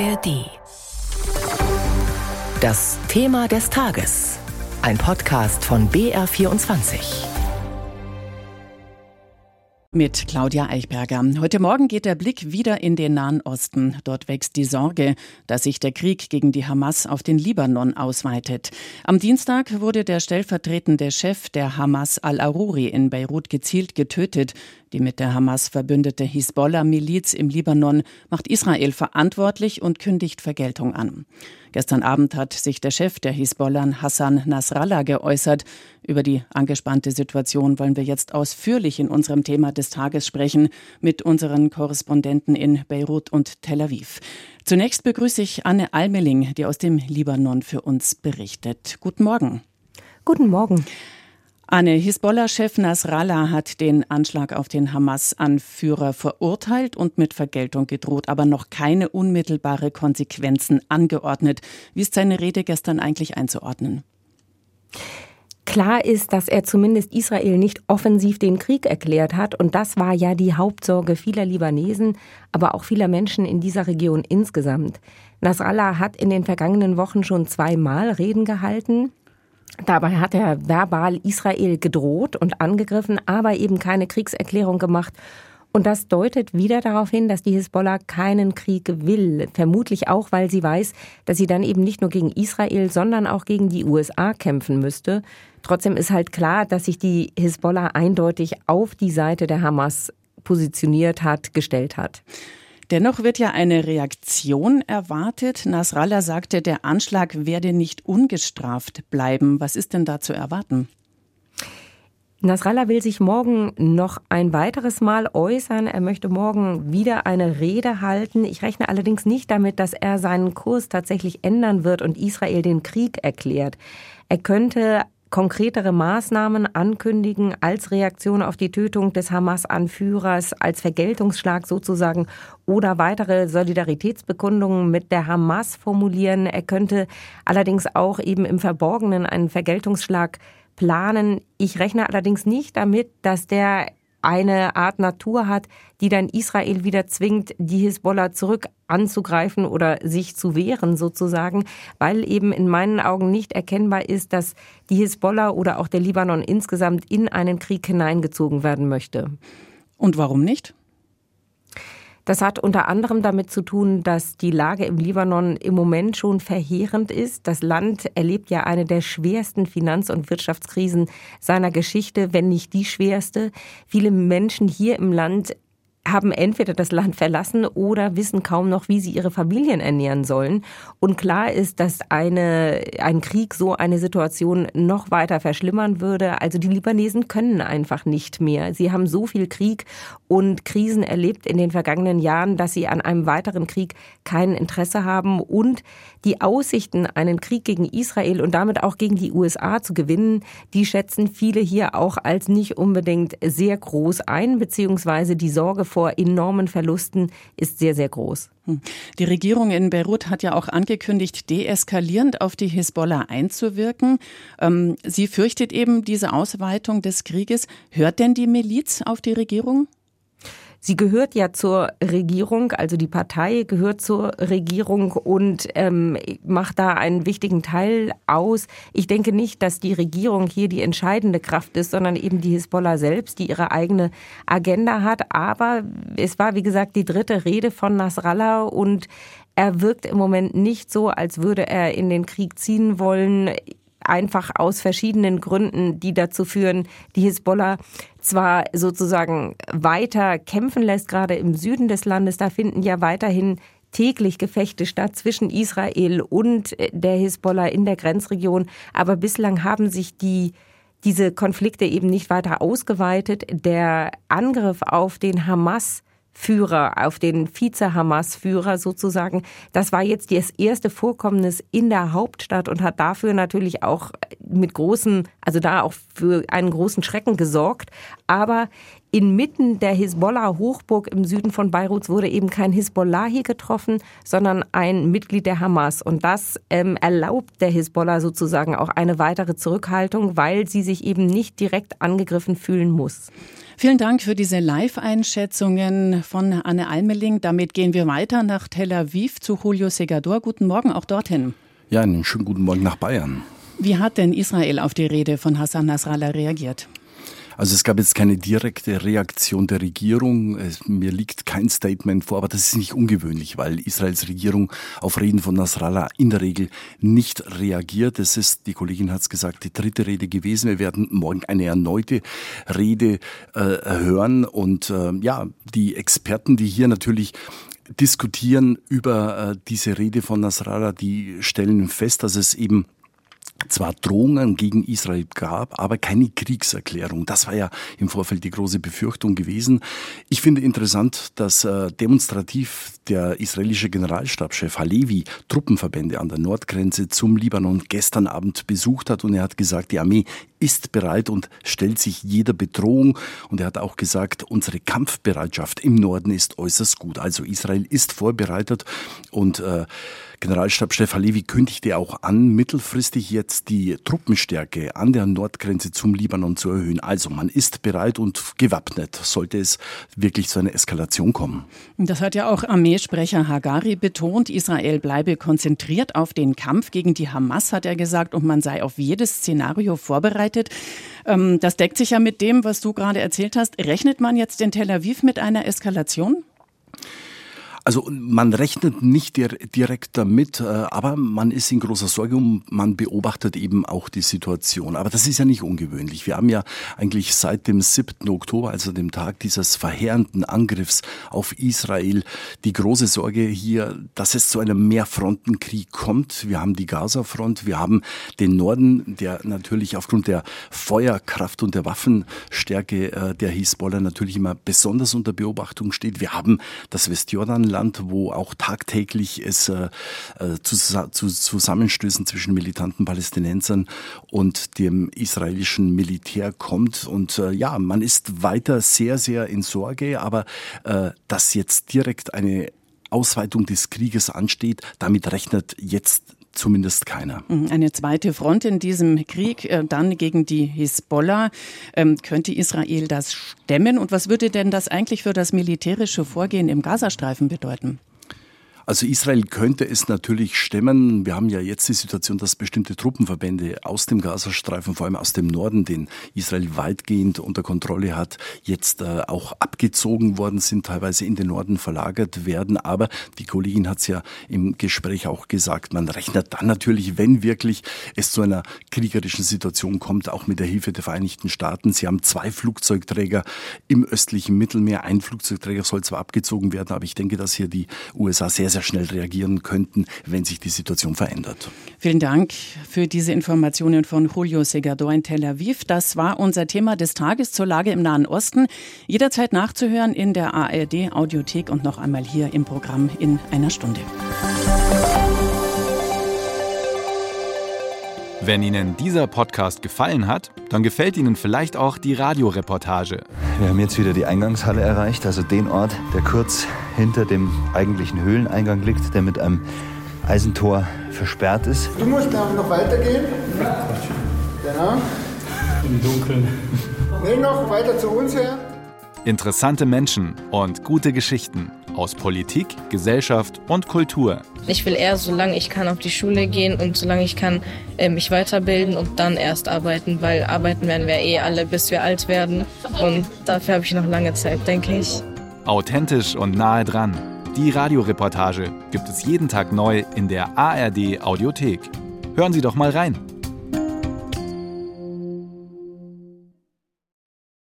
ARD. Das Thema des Tages. Ein Podcast von BR24 mit Claudia Eichberger. Heute Morgen geht der Blick wieder in den Nahen Osten. Dort wächst die Sorge, dass sich der Krieg gegen die Hamas auf den Libanon ausweitet. Am Dienstag wurde der stellvertretende Chef der Hamas al-Aruri in Beirut gezielt getötet. Die mit der Hamas verbündete Hisbollah-Miliz im Libanon macht Israel verantwortlich und kündigt Vergeltung an. Gestern Abend hat sich der Chef der Hisbollah, Hassan Nasrallah, geäußert. Über die angespannte Situation wollen wir jetzt ausführlich in unserem Thema des Tages sprechen mit unseren Korrespondenten in Beirut und Tel Aviv. Zunächst begrüße ich Anne Almeling, die aus dem Libanon für uns berichtet. Guten Morgen. Guten Morgen. Anne, Hisbollah-Chef Nasrallah hat den Anschlag auf den Hamas-Anführer verurteilt und mit Vergeltung gedroht, aber noch keine unmittelbare Konsequenzen angeordnet. Wie ist seine Rede gestern eigentlich einzuordnen? Klar ist, dass er zumindest Israel nicht offensiv den Krieg erklärt hat. Und das war ja die Hauptsorge vieler Libanesen, aber auch vieler Menschen in dieser Region insgesamt. Nasrallah hat in den vergangenen Wochen schon zweimal Reden gehalten. Dabei hat er verbal Israel gedroht und angegriffen, aber eben keine Kriegserklärung gemacht. Und das deutet wieder darauf hin, dass die Hisbollah keinen Krieg will. Vermutlich auch, weil sie weiß, dass sie dann eben nicht nur gegen Israel, sondern auch gegen die USA kämpfen müsste. Trotzdem ist halt klar, dass sich die Hisbollah eindeutig auf die Seite der Hamas positioniert hat, gestellt hat. Dennoch wird ja eine Reaktion erwartet. Nasrallah sagte, der Anschlag werde nicht ungestraft bleiben. Was ist denn da zu erwarten? Nasrallah will sich morgen noch ein weiteres Mal äußern. Er möchte morgen wieder eine Rede halten. Ich rechne allerdings nicht damit, dass er seinen Kurs tatsächlich ändern wird und Israel den Krieg erklärt. Er könnte konkretere Maßnahmen ankündigen als Reaktion auf die Tötung des Hamas-Anführers, als Vergeltungsschlag sozusagen oder weitere Solidaritätsbekundungen mit der Hamas formulieren. Er könnte allerdings auch eben im Verborgenen einen Vergeltungsschlag planen. Ich rechne allerdings nicht damit, dass der eine Art Natur hat, die dann Israel wieder zwingt, die Hisbollah zurück anzugreifen oder sich zu wehren sozusagen, weil eben in meinen Augen nicht erkennbar ist, dass die Hisbollah oder auch der Libanon insgesamt in einen Krieg hineingezogen werden möchte. Und warum nicht? Das hat unter anderem damit zu tun, dass die Lage im Libanon im Moment schon verheerend ist. Das Land erlebt ja eine der schwersten Finanz- und Wirtschaftskrisen seiner Geschichte, wenn nicht die schwerste. Viele Menschen hier im Land haben entweder das Land verlassen oder wissen kaum noch, wie sie ihre Familien ernähren sollen. Und klar ist, dass eine, ein Krieg so eine Situation noch weiter verschlimmern würde. Also die Libanesen können einfach nicht mehr. Sie haben so viel Krieg und Krisen erlebt in den vergangenen Jahren, dass sie an einem weiteren Krieg kein Interesse haben. Und die Aussichten, einen Krieg gegen Israel und damit auch gegen die USA zu gewinnen, die schätzen viele hier auch als nicht unbedingt sehr groß ein, beziehungsweise die Sorge vor enormen Verlusten ist sehr, sehr groß. Hm. Die Regierung in Beirut hat ja auch angekündigt, deeskalierend auf die Hisbollah einzuwirken. Ähm, sie fürchtet eben diese Ausweitung des Krieges. Hört denn die Miliz auf die Regierung? Sie gehört ja zur Regierung, also die Partei gehört zur Regierung und ähm, macht da einen wichtigen Teil aus. Ich denke nicht, dass die Regierung hier die entscheidende Kraft ist, sondern eben die Hisbollah selbst, die ihre eigene Agenda hat. Aber es war, wie gesagt, die dritte Rede von Nasrallah und er wirkt im Moment nicht so, als würde er in den Krieg ziehen wollen einfach aus verschiedenen Gründen, die dazu führen, die Hisbollah zwar sozusagen weiter kämpfen lässt, gerade im Süden des Landes, da finden ja weiterhin täglich Gefechte statt zwischen Israel und der Hisbollah in der Grenzregion, aber bislang haben sich die diese Konflikte eben nicht weiter ausgeweitet. Der Angriff auf den Hamas Führer, auf den Vize-Hamas-Führer sozusagen. Das war jetzt das erste Vorkommnis in der Hauptstadt und hat dafür natürlich auch mit großen, also da auch für einen großen Schrecken gesorgt. Aber inmitten der Hisbollah-Hochburg im Süden von Beirut wurde eben kein Hisbollah hier getroffen, sondern ein Mitglied der Hamas. Und das ähm, erlaubt der Hisbollah sozusagen auch eine weitere Zurückhaltung, weil sie sich eben nicht direkt angegriffen fühlen muss. Vielen Dank für diese Live-Einschätzungen von Anne Almeling. Damit gehen wir weiter nach Tel Aviv zu Julio Segador. Guten Morgen auch dorthin. Ja, einen schönen guten Morgen nach Bayern. Wie hat denn Israel auf die Rede von Hassan Nasrallah reagiert? Also es gab jetzt keine direkte Reaktion der Regierung. Mir liegt kein Statement vor, aber das ist nicht ungewöhnlich, weil Israels Regierung auf Reden von Nasrallah in der Regel nicht reagiert. Es ist, die Kollegin hat es gesagt, die dritte Rede gewesen. Wir werden morgen eine erneute Rede äh, hören. Und äh, ja, die Experten, die hier natürlich diskutieren über äh, diese Rede von Nasrallah, die stellen fest, dass es eben zwar Drohungen gegen Israel gab, aber keine Kriegserklärung. Das war ja im Vorfeld die große Befürchtung gewesen. Ich finde interessant, dass äh, demonstrativ der israelische Generalstabschef Halevi Truppenverbände an der Nordgrenze zum Libanon gestern Abend besucht hat und er hat gesagt, die Armee ist bereit und stellt sich jeder Bedrohung. Und er hat auch gesagt, unsere Kampfbereitschaft im Norden ist äußerst gut. Also Israel ist vorbereitet und äh, Stefan Levi kündigte auch an, mittelfristig jetzt die Truppenstärke an der Nordgrenze zum Libanon zu erhöhen. Also man ist bereit und gewappnet, sollte es wirklich zu einer Eskalation kommen. Das hat ja auch Armeesprecher Hagari betont. Israel bleibe konzentriert auf den Kampf gegen die Hamas, hat er gesagt, und man sei auf jedes Szenario vorbereitet. Ähm, das deckt sich ja mit dem, was du gerade erzählt hast. Rechnet man jetzt in Tel Aviv mit einer Eskalation? Also man rechnet nicht direkt damit, äh, aber man ist in großer Sorge und man beobachtet eben auch die Situation. Aber das ist ja nicht ungewöhnlich. Wir haben ja eigentlich seit dem 7. Oktober, also dem Tag dieses verheerenden Angriffs auf Israel, die große Sorge hier, dass es zu einem Mehrfrontenkrieg kommt. Wir haben die Gaza-Front, wir haben den Norden, der natürlich aufgrund der Feuerkraft und der Waffenstärke äh, der Hisbollah natürlich immer besonders unter Beobachtung steht. Wir haben das Westjordan Land, wo auch tagtäglich es äh, äh, zu, zu Zusammenstößen zwischen militanten Palästinensern und dem israelischen Militär kommt. Und äh, ja, man ist weiter sehr, sehr in Sorge, aber dass jetzt direkt eine Ausweitung des Krieges ansteht, damit rechnet jetzt zumindest keiner. Mhm, eine zweite Front in diesem Krieg, äh, dann gegen die Hisbollah. Ähm, könnte Israel das stemmen? Und was würde denn das eigentlich für das militärische Vorgehen im Gazastreifen bedeuten? Also Israel könnte es natürlich stemmen. Wir haben ja jetzt die Situation, dass bestimmte Truppenverbände aus dem Gazastreifen, vor allem aus dem Norden, den Israel weitgehend unter Kontrolle hat, jetzt äh, auch abgezogen worden sind, teilweise in den Norden verlagert werden. Aber die Kollegin hat es ja im Gespräch auch gesagt, man rechnet dann natürlich, wenn wirklich es zu einer kriegerischen Situation kommt, auch mit der Hilfe der Vereinigten Staaten. Sie haben zwei Flugzeugträger im östlichen Mittelmeer. Ein Flugzeugträger soll zwar abgezogen werden, aber ich denke, dass hier die USA sehr sehr schnell reagieren könnten, wenn sich die Situation verändert. Vielen Dank für diese Informationen von Julio Segador in Tel Aviv. Das war unser Thema des Tages zur Lage im Nahen Osten. Jederzeit nachzuhören in der ARD Audiothek und noch einmal hier im Programm in einer Stunde. Wenn Ihnen dieser Podcast gefallen hat, dann gefällt Ihnen vielleicht auch die Radioreportage. Wir haben jetzt wieder die Eingangshalle erreicht, also den Ort, der kurz hinter dem eigentlichen Höhleneingang liegt, der mit einem Eisentor versperrt ist. Du musst aber noch weitergehen. Genau. Im Dunkeln. Nee, noch weiter zu uns her. Interessante Menschen und gute Geschichten aus Politik, Gesellschaft und Kultur. Ich will eher, solange ich kann, auf die Schule gehen und solange ich kann, äh, mich weiterbilden und dann erst arbeiten, weil arbeiten werden wir eh alle, bis wir alt werden. Und dafür habe ich noch lange Zeit, denke ich. Authentisch und nahe dran. Die Radioreportage gibt es jeden Tag neu in der ARD Audiothek. Hören Sie doch mal rein.